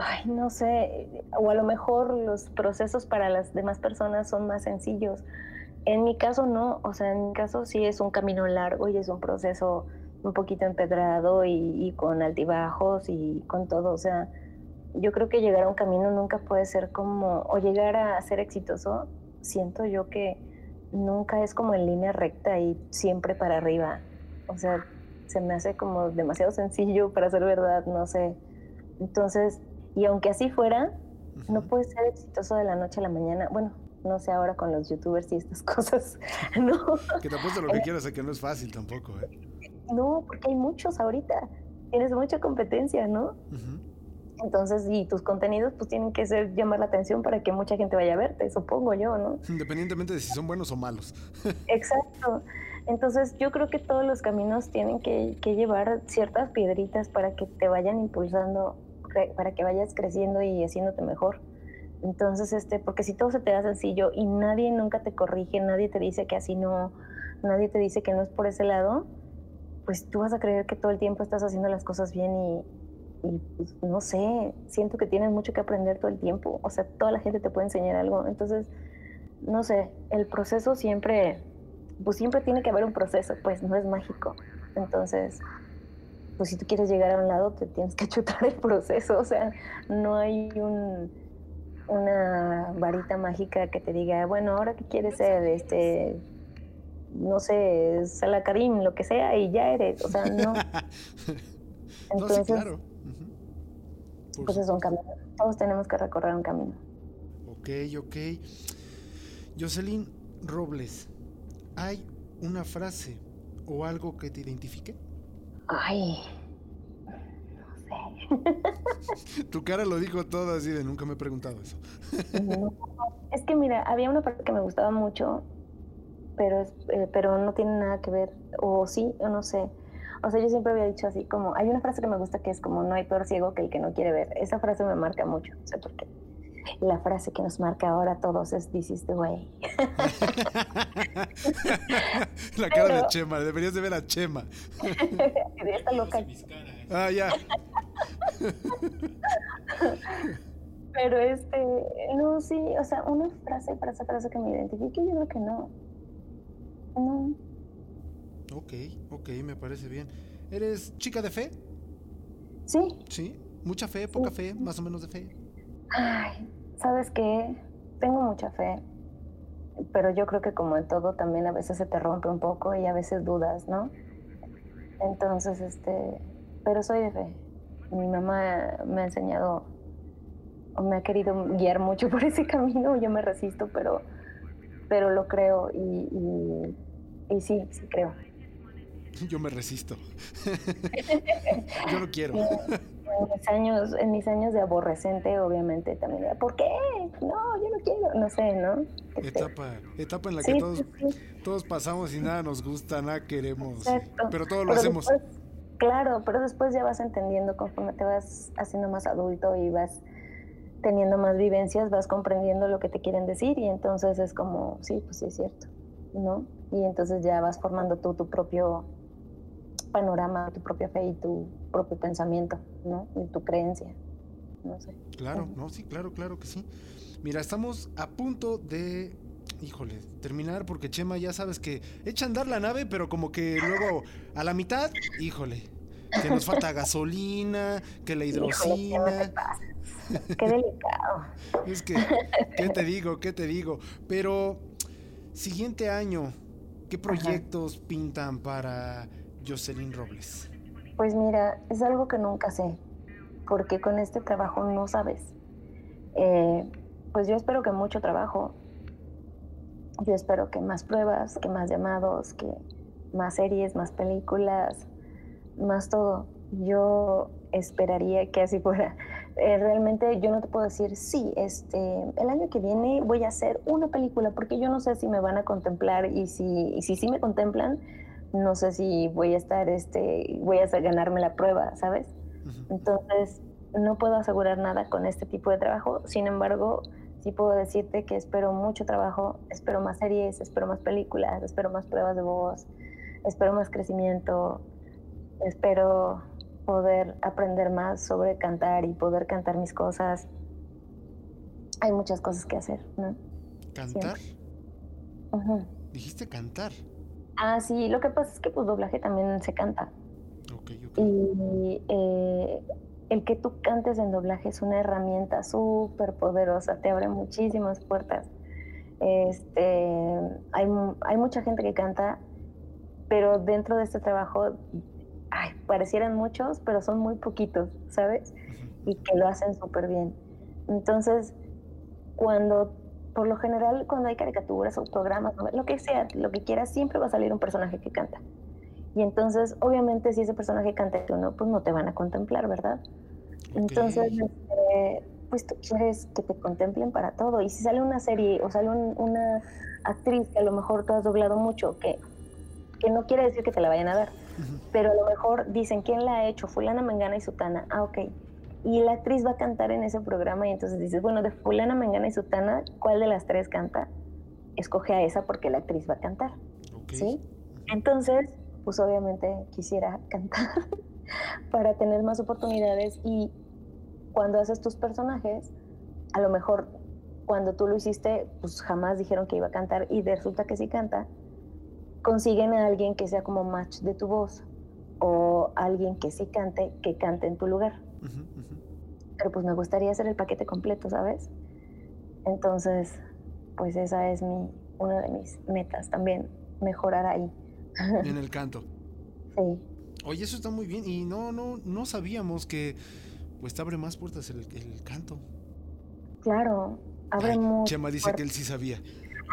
ay, no sé, o a lo mejor los procesos para las demás personas son más sencillos, En mi caso no, o sea, en mi caso sí es un camino largo y es un proceso un poquito empedrado y, con altibajos y con todo, o sea, yo creo que llegar a un camino nunca puede ser como, o llegar a ser exitoso, siento yo que nunca es como en línea recta y siempre para arriba, o sea, se me hace como demasiado sencillo para ser verdad, no sé. Entonces, y aunque así fuera, no puede ser exitoso de la noche a la mañana. Bueno, no sé ahora con los youtubers y estas cosas, ¿no? Que te apuesto lo que quieras, a que no es fácil tampoco, ¿eh? No, porque hay muchos ahorita. Tienes mucha competencia, ¿no? Entonces, y tus contenidos pues tienen que ser llamar la atención para que mucha gente vaya a verte, supongo yo, ¿no? Independientemente de si son buenos o malos. Exacto. Entonces, yo creo que todos los caminos tienen que, que llevar ciertas piedritas para que te vayan impulsando, para que vayas creciendo y haciéndote mejor. Entonces, este, porque si todo se te da sencillo y nadie nunca te corrige, nadie te dice que así no, nadie te dice que no es por ese lado, pues tú vas a creer que todo el tiempo estás haciendo las cosas bien y, pues, no sé, siento que tienes mucho que aprender todo el tiempo. O sea, toda la gente te puede enseñar algo. Entonces, no sé, el proceso siempre, pues siempre tiene que haber un proceso, pues no es mágico. Entonces, pues si tú quieres llegar a un lado, te tienes que chutar el proceso. O sea, no hay un una varita mágica que te diga, bueno, ahora qué quieres ser, este, no sé, Salacarín, lo que sea, y ya eres, o sea, no. Entonces, claro. Pues es un camino, todos tenemos que recorrer un camino. Ok, ok. Jocelyn Robles, ¿hay una frase o algo que te identifique? Ay, tu cara lo dijo todo así de nunca me he preguntado eso. es que mira, había una parte que me gustaba mucho, pero, eh, pero no tiene nada que ver, o sí, o no sé. O sea, yo siempre había dicho así como, hay una frase que me gusta que es como, no hay peor ciego que el que no quiere ver. Esa frase me marca mucho, o sea, porque la frase que nos marca ahora a todos es This is the way. la cara de Chema, deberías de ver a Chema. Está loca. Ah, ya. Pero este, no, sí, o sea, una frase para esa frase que me identifique, yo creo que no. No. Ok, ok, me parece bien. ¿Eres chica de fe? Sí. ¿Sí? ¿Mucha fe, poca fe, más o menos de fe? Ay, ¿sabes qué? Tengo mucha fe, pero yo creo que como en todo también a veces se te rompe un poco y a veces dudas, ¿no? Entonces, este, pero soy de fe. Mi mamá me ha enseñado, o me ha querido guiar mucho por ese camino, yo me resisto, pero, pero lo creo y, y, sí, sí creo. Yo me resisto. yo no quiero. En mis años, en mis años de aborrecente, obviamente también era, ¿por qué? No, yo no quiero, no sé, ¿no? Este, etapa, etapa en la que todos, todos pasamos y nada nos gusta, nada queremos, pero todo lo hacemos. Claro, pero después ya vas entendiendo conforme te vas haciendo más adulto y vas teniendo más vivencias, vas comprendiendo lo que te quieren decir y entonces es como, sí, pues sí es cierto, ¿no? Y entonces ya vas formando tú tu propio panorama, tu propia fe y tu propio pensamiento, ¿no? Y tu creencia, no sé. Claro, no, sí, claro, claro que sí. Mira, estamos a punto de híjole, terminar porque Chema ya sabes que echa a andar la nave, pero como que luego a la mitad, híjole, que nos falta gasolina, que la hidrocina. qué, delicado. es que, ¿qué te digo? ¿Qué te digo? Pero, siguiente año, ¿qué proyectos pintan para Jocelyn Robles? Pues mira, es algo que nunca sé, porque con este trabajo no sabes. Eh, pues yo espero que mucho trabajo, yo espero que más pruebas, que más llamados, que más series, más películas, más todo. Yo esperaría que así fuera. Eh, realmente yo no te puedo decir, sí, este, el año que viene voy a hacer una película, porque yo no sé si me van a contemplar y si si, sí me contemplan, no sé si voy a estar, este, voy a ganarme la prueba, ¿sabes? Entonces, no puedo asegurar nada con este tipo de trabajo. Sin embargo, sí puedo decirte que espero mucho trabajo, espero más series, espero más películas, espero más pruebas de voz, espero más crecimiento, espero poder aprender más sobre cantar y poder cantar mis cosas. Hay muchas cosas que hacer, ¿no? ¿Cantar? Dijiste cantar. Ah, sí, lo que pasa es que pues doblaje también se canta. Ok, ok. Y eh, el que tú cantes en doblaje es una herramienta súper poderosa, te abre muchísimas puertas. Este, hay, mu- hay mucha gente que canta, pero dentro de este trabajo, ay, parecieran muchos, pero son muy poquitos, ¿sabes? Y que lo hacen súper bien. Entonces, cuando, por lo general, cuando hay caricaturas o programas, lo que sea, lo que quieras, siempre va a salir un personaje que canta. Y entonces, obviamente, si ese personaje canta y tú no, pues no te van a contemplar, ¿verdad? Entonces, este, pues tú quieres que te contemplen para todo. Y si sale una serie o sale un- una actriz que a lo mejor tú has doblado mucho, que, que no quiere decir que te la vayan a dar, pero a lo mejor dicen quién la ha hecho, fulana, mengana y sutana. Ah, ok. Y la actriz va a cantar en ese programa y entonces dices, bueno, de fulana, mengana y sutana, ¿cuál de las tres canta? Escoge a esa porque la actriz va a cantar. ¿sí? Entonces, pues obviamente quisiera cantar para tener más oportunidades y cuando haces tus personajes, a lo mejor cuando tú lo hiciste, pues jamás dijeron que iba a cantar y resulta que sí canta, consiguen a alguien que sea como match de tu voz o alguien que sí cante, que cante en tu lugar. Ujú. Pero pues me gustaría hacer el paquete completo, ¿sabes? Entonces, pues esa es mi, una de mis metas también, mejorar ahí. En el canto. Sí. Oye, eso está muy bien. Y no, no, no sabíamos que pues te abre más puertas el, el canto. Claro, abre Ay, mucho. Chema dice que él sí sabía.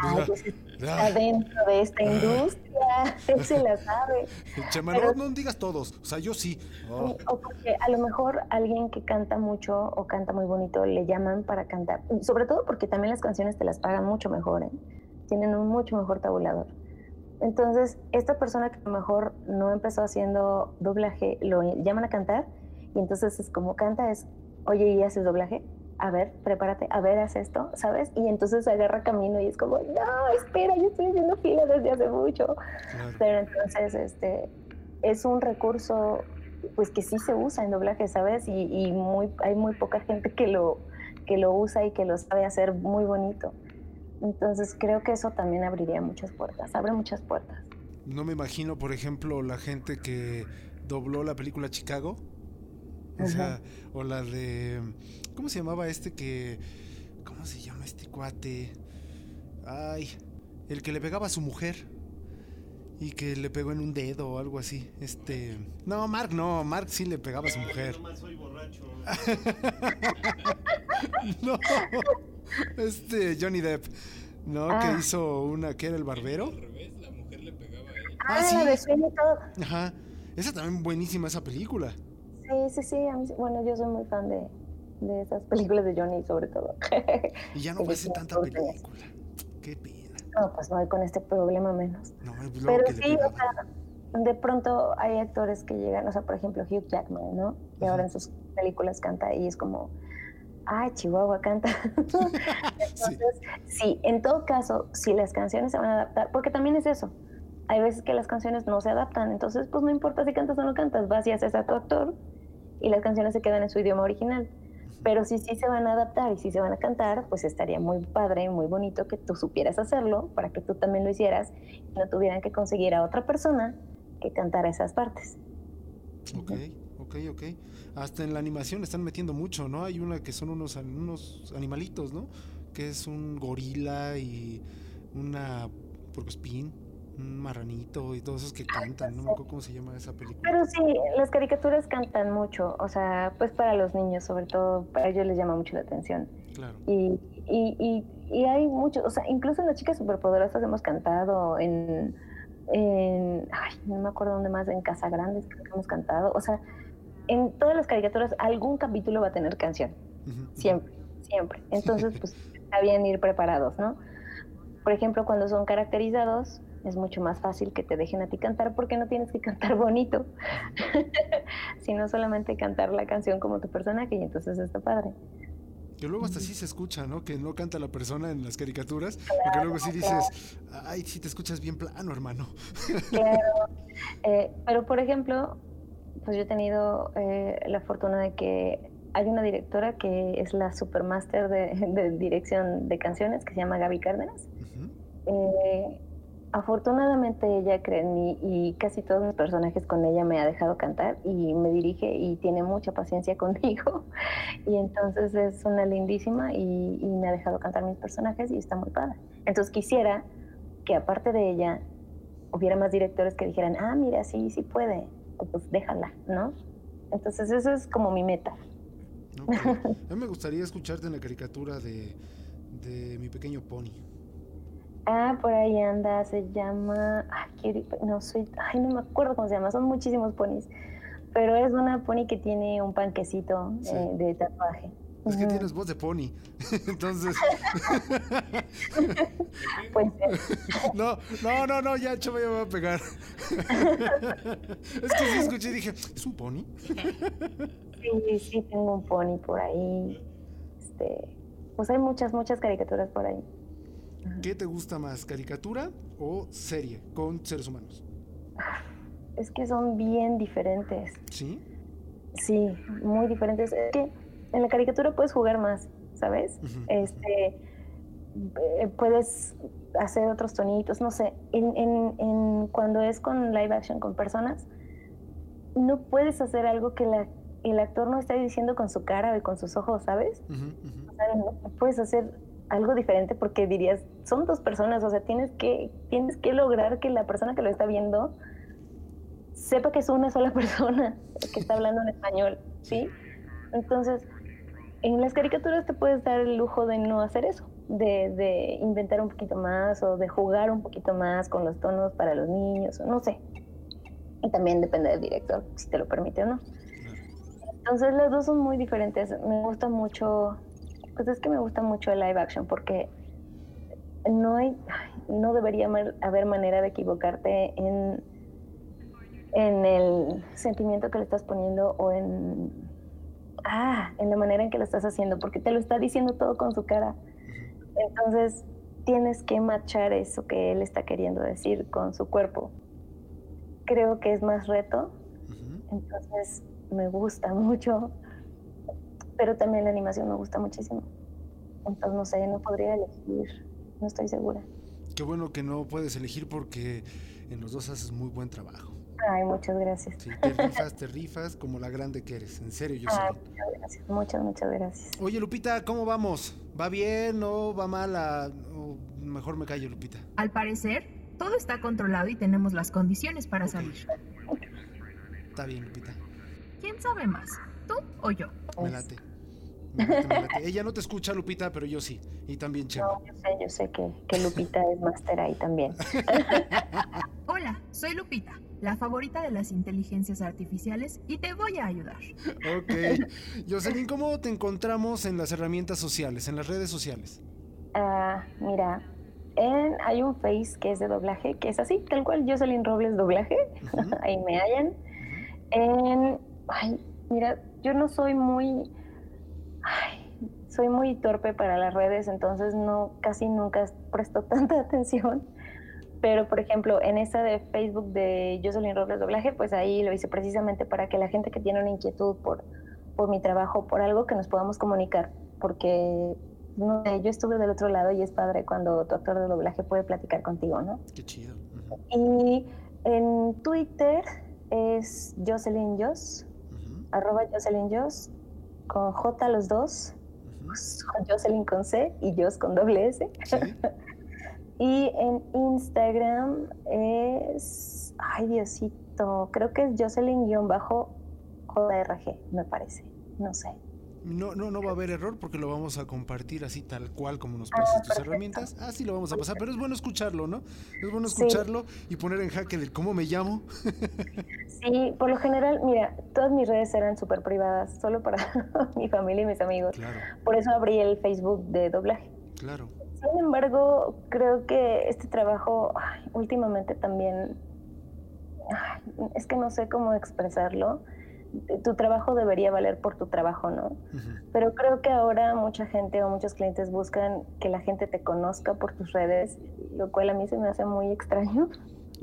Ay, Ah, pues está ah, dentro de esta industria, él se la sabe. Chema, pero- no, no digas todos. O sea, yo sí. Oh, O porque a lo mejor alguien que canta mucho o canta muy bonito le llaman para cantar. Sobre todo porque también las canciones te las pagan mucho mejor, ¿eh? Tienen un mucho mejor tabulador. Entonces, esta persona que a lo mejor no empezó haciendo doblaje, lo llaman a cantar y entonces es como canta, es, oye, ¿y haces doblaje? A ver, prepárate, a ver, haz esto, ¿sabes? Y entonces agarra camino y es como, no, espera, yo estoy haciendo fila desde hace mucho. claro. Pero entonces, este, es un recurso, pues que sí se usa en doblaje, ¿sabes? Y, y muy, hay muy poca gente que lo, que lo usa y que lo sabe hacer muy bonito. Entonces creo que eso también abriría muchas puertas, abre muchas puertas. No me imagino, por ejemplo, la gente que dobló la película Chicago. O sea, o la de. ¿Cómo se llamaba este que. ¿Cómo se llama este cuate? Ay, el que le pegaba a su mujer. Y que le pegó en un dedo o algo así. Este. No, Mark no, Mark sí le pegaba a su mujer. no, este Johnny Depp. ¿No? Ah. Que hizo una. que era el barbero? Al revés, la mujer le pegaba a él. Ah, Ah, sí. de Todd. Ajá. Esa también buenísima esa película. Sí, sí, sí. mí bueno, yo soy muy fan de, de esas películas de Johnny, sobre todo. Y ya no sí, tanta película. Qué pena. no, pues no, y con este problema menos. No, pues luego Pero que sí, o sea, de pronto hay actores que llegan, o sea, por ejemplo, Hugh Jackman, ¿no? Y ahora en sus películas canta y es como, ay, Chihuahua canta. Entonces, sí, en todo caso, si las canciones se van a adaptar, porque también es eso. Hay veces que las canciones no se adaptan, entonces pues no importa si cantas o no cantas, vas y haces a tu actor y las canciones se quedan en su idioma original. Pero si sí se van a adaptar y si se van a cantar, pues estaría muy padre, muy bonito que tú supieras hacerlo para que tú también lo hicieras y no tuvieran que conseguir a otra persona que cantara esas partes. Ok, ok, ok. Hasta en la animación están metiendo mucho, ¿no? Hay una que son unos, unos animalitos, ¿no? Que es un gorila y una porcospín, un marranito y todos esos que cantan. No me acuerdo cómo se llama esa película. Pero sí, las caricaturas cantan mucho, o sea, pues para los niños, sobre todo, para ellos les llama mucho la atención. Claro. Y, y, y, y hay muchos, o sea, incluso en las chicas superpoderosas hemos cantado en, en, ay, no me acuerdo dónde más, en Casa Grandes creo que hemos cantado, o sea, en todas las caricaturas algún capítulo va a tener canción, siempre, siempre. Entonces, pues está bien ir preparados, ¿no? Por ejemplo, cuando son caracterizados, es mucho más fácil que te dejen a ti cantar porque no tienes que cantar bonito, sino solamente cantar la canción como tu personaje y entonces está padre. Que luego hasta sí se escucha, ¿no? Que no canta la persona en las caricaturas. Porque luego sí dices, ay, sí te escuchas bien plano, hermano. Claro. Eh, pero, por ejemplo, pues yo he tenido eh, la fortuna de que hay una directora que es la supermaster de, de dirección de canciones que se llama Gaby Cárdenas. Eh, afortunadamente ella cree en mí y casi todos mis personajes con ella me ha dejado cantar y me dirige y tiene mucha paciencia conmigo y entonces es una lindísima y, y me ha dejado cantar mis personajes y está muy padre. Entonces quisiera que aparte de ella hubiera más directores que dijeran, ah, mira, sí, sí puede, pues déjala, ¿no? Entonces eso es como mi meta. Ok. A mí me gustaría escucharte en la caricatura de, de mi pequeño pony. Ah, por ahí anda, se llama, ay, qué- no soy, ay, no me acuerdo cómo se llama, son muchísimos ponis, pero es una pony que tiene un panquecito Sí. eh, de tatuaje. Es que tienes voz de pony. Entonces. Pues No, no, no, no, ya, chava, ya me va a pegar. Es que sí escuché y dije, ¿es un pony? sí, sí, tengo un pony por ahí. Este, pues hay muchas, muchas caricaturas por ahí. ¿Qué te gusta más, caricatura o serie con seres humanos? Es que son bien diferentes. ¿Sí? Sí, muy diferentes. Es que en la caricatura puedes jugar más, ¿sabes? Este, eh, puedes hacer otros tonitos, no sé. En, en- en- cuando es con live action con personas, no puedes hacer algo que la- el actor no esté diciendo con su cara y con sus ojos, ¿sabes? O sea, no puedes hacer algo diferente porque dirías, son dos personas, o sea, tienes que, tienes que lograr que la persona que lo está viendo sepa que es una sola persona que está hablando en español, ¿sí? Entonces, en las caricaturas te puedes dar el lujo de no hacer eso, de, de inventar un poquito más o de jugar un poquito más con los tonos para los niños, o no sé. Y también depende del director, si te lo permite o no. Entonces las dos son muy diferentes. Me gusta mucho, pues es que me gusta mucho el live action porque no hay, ay, no debería haber manera de equivocarte en, en el sentimiento que le estás poniendo o en, ah, en la manera en que lo estás haciendo, porque te lo está diciendo todo con su cara. Entonces tienes que machar eso que él está queriendo decir con su cuerpo. Creo que es más reto, entonces me gusta mucho, pero también la animación me gusta muchísimo. Entonces no sé, no podría elegir, no estoy segura. Qué bueno que no puedes elegir porque en los dos haces muy buen trabajo. Ay, muchas gracias. Sí, te rifas, te rifas como la grande que eres. En serio, yo Ay, sé. muchas gracias, muchas, muchas gracias. Oye, Lupita, ¿cómo vamos? ¿Va bien o va mal? a- o mejor me callo, Lupita. Al parecer, todo está controlado y tenemos las condiciones para salir. Está bien, Lupita. ¿Quién sabe más? ¿Tú o yo? Me late. Me late, me late. Ella no te escucha, Lupita, pero yo sí. Y también Chema. No, yo sé, yo sé que, que Lupita es máster ahí también. Hola, soy Lupita, la favorita de las inteligencias artificiales y te voy a ayudar. Ok. Jocelyn, ¿cómo te encontramos en las herramientas sociales, en las redes sociales? Ah, mira, en- hay un face que es de doblaje, que es así, tal cual, Jocelyn Robles doblaje, Ujú. ahí me hallan. En, ay, mira, yo no soy muy, ay, soy muy torpe para las redes, entonces no, casi nunca presto tanta atención. Pero, por ejemplo, en esta de Facebook de Jocelyn Robles Doblaje, pues ahí lo hice precisamente para que la gente que tiene una inquietud por, por mi trabajo, por algo, que nos podamos comunicar. Porque, no sé, yo estuve del otro lado y es padre cuando tu actor de doblaje puede platicar contigo, ¿no? Qué chido. Y en Twitter es Jocelyn Jos, arroba Jocelyn Jos, con J los dos, ujú. Jocelyn con C y Jos con doble S. Sí. Y en Instagram es, ay Diosito, creo que es Jocelyn-JRG, me parece, no sé. No, no, no va a haber error porque lo vamos a compartir así tal cual como nos Ah, pasas tus perfecto. herramientas. Así lo vamos a pasar, pero es bueno escucharlo, ¿no? Es bueno Sí. escucharlo y poner en jaque del cómo me llamo. Sí, por lo general, mira, todas mis redes eran súper privadas, solo para mi familia y mis amigos. Claro, Por eso abrí el Facebook de doblaje. claro. Sin embargo, creo que este trabajo ay, últimamente también, ay, es que no sé cómo expresarlo. Tu trabajo debería valer por tu trabajo, ¿no? Pero creo que ahora mucha gente o muchos clientes buscan que la gente te conozca por tus redes, lo cual a mí se me hace muy extraño.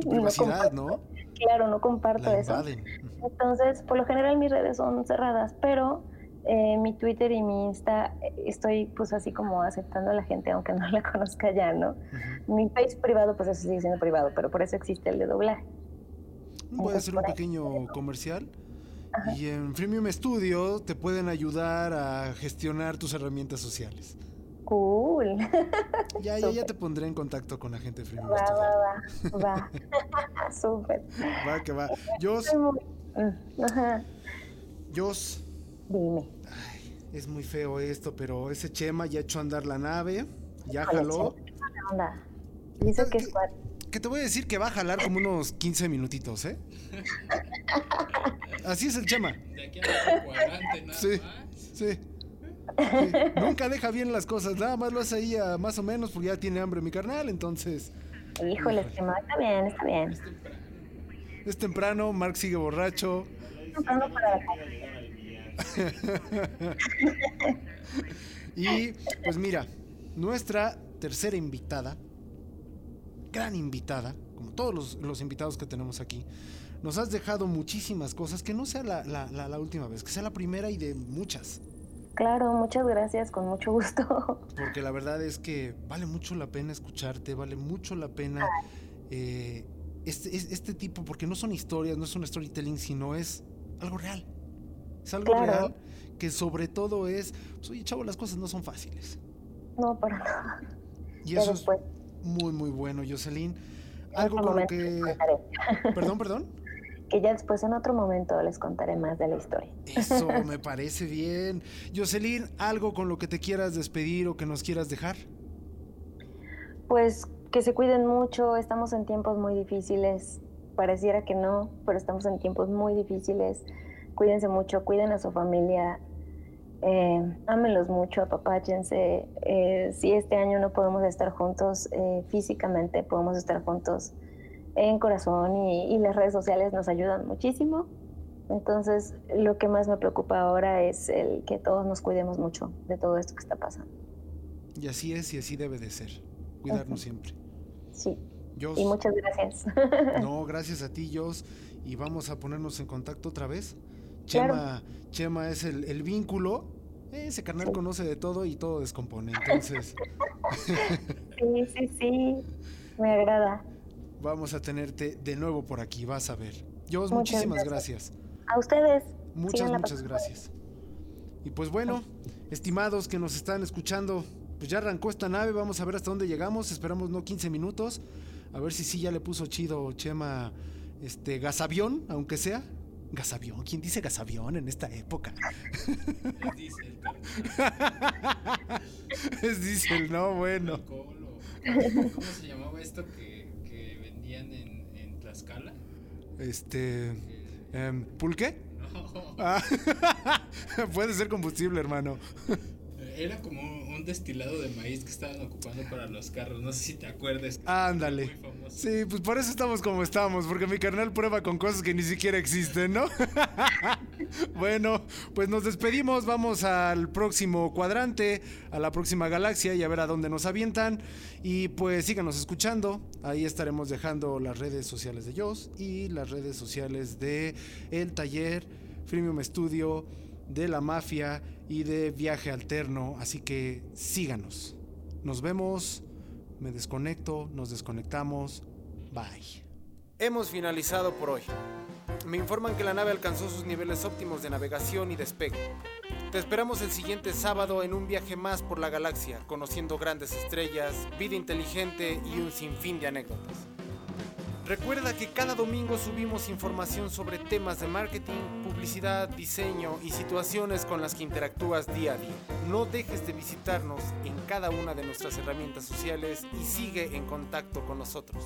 No privacidad, comparto- ¿no? Claro, no comparto eso. Entonces, por lo general mis redes son cerradas, pero eh, mi Twitter y mi Insta eh, estoy pues así como aceptando a la gente aunque no la conozca ya, ¿no? Mi Face privado pues eso sigue siendo privado, pero por eso existe el de doblaje. Voy a hacer un pequeño comercial. Y en Freemium Studio te pueden ayudar a gestionar tus herramientas sociales. Cool. Ya, ya, ya te pondré en contacto con la gente de Freemium Va, Studio. va, va. Va. Súper. Va, que va. Jos, Mm, Ajá. Jos, Dime. Es muy feo esto, pero ese Chema ya echó a andar la nave, ya jaló. Que es cuat- Que te voy a decir que va a jalar como unos 15 minutitos, ¿eh? Así es el Chema. De aquí a un cuadrante nada Sí, más. sí. Sí. Nunca deja bien las cosas, nada más lo hace ahí a más o menos porque ya tiene hambre mi carnal, entonces Híjole, Chema, está bien, está bien. es temprano, Mark sigue borracho. Temprano para la Y pues mira, nuestra tercera invitada, gran invitada, como todos los, los invitados que tenemos aquí, nos has dejado muchísimas cosas, que no sea la, la- la- la última vez, que sea la primera y de muchas. Claro, muchas gracias, con mucho gusto. Porque la verdad es que vale mucho la pena escucharte, vale mucho la pena eh, este, es- este tipo, porque no son historias, no es un storytelling, sino es algo real. Es algo Claro. real que sobre todo es, pues, oye chavo, las cosas no son fáciles. No, para nada. Y Ya eso es muy, muy bueno, Jocelyn. Algo con lo que... Perdón, perdón. Que ya después en otro momento les contaré más de la historia. Eso me parece bien. Jocelyn, algo con lo que te quieras despedir o que nos quieras dejar. Pues que se cuiden mucho, estamos en tiempos muy difíciles. Pareciera que no, pero estamos en tiempos muy difíciles. Cuídense mucho, cuiden a su familia, eh, ámenlos mucho, apapáchense. Eh, si este año no podemos estar juntos eh, físicamente, podemos estar juntos en corazón y, y las redes sociales nos ayudan muchísimo. Entonces, lo que más me preocupa ahora es el que todos nos cuidemos mucho de todo esto que está pasando. Y así es y así debe de ser. Cuidarnos siempre. Sí, Jos, y muchas gracias. no, gracias a ti, Jos. Y vamos a ponernos en contacto otra vez. Claro. Chema, Chema es el, el vínculo. Ese carnal conoce de todo y todo descompone. Entonces, Sí, sí, sí. Me agrada. vamos a tenerte de nuevo por aquí, vas a ver. Muchas muchísimas gracias. gracias. A ustedes. Muchas, muchas gracias. Y pues bueno, estimados que nos están escuchando, pues ya arrancó esta nave, vamos a ver hasta dónde llegamos, esperamos no 15 minutos, a ver si sí ya le puso chido Chema este gasavión, aunque sea. Gasavión, ¿quién dice gasavión en esta época? Es diésel, es diésel, no, bueno. ¿Cómo se llamaba esto que, que vendían en, en Tlaxcala? Este em, ¿pulqué? No, Ah, puede ser combustible, hermano. Era como un, destilado de maíz que estaban ocupando para los carros. No sé si te acuerdas. Ándale. Sí, pues por eso estamos como estamos, porque mi carnal prueba con cosas que ni siquiera existen, ¿no? bueno, pues nos despedimos, vamos al próximo cuadrante, a la próxima galaxia y a ver a dónde nos avientan. Y pues síganos escuchando, ahí estaremos dejando las redes sociales de Joss y las redes sociales de El Taller, Freemium Studio, de La Mafia y de Viaje Alterno, así que síganos. Nos vemos. Me desconecto, nos desconectamos. Bye. Hemos finalizado por hoy. Me informan que la nave alcanzó sus niveles óptimos de navegación y despegue. Te esperamos el siguiente sábado en un viaje más por la galaxia, conociendo grandes estrellas, vida inteligente y un sinfín de anécdotas. Recuerda que cada domingo subimos información sobre temas de marketing, publicidad, diseño y situaciones con las que interactúas día a día. No dejes de visitarnos en cada una de nuestras herramientas sociales y sigue en contacto con nosotros.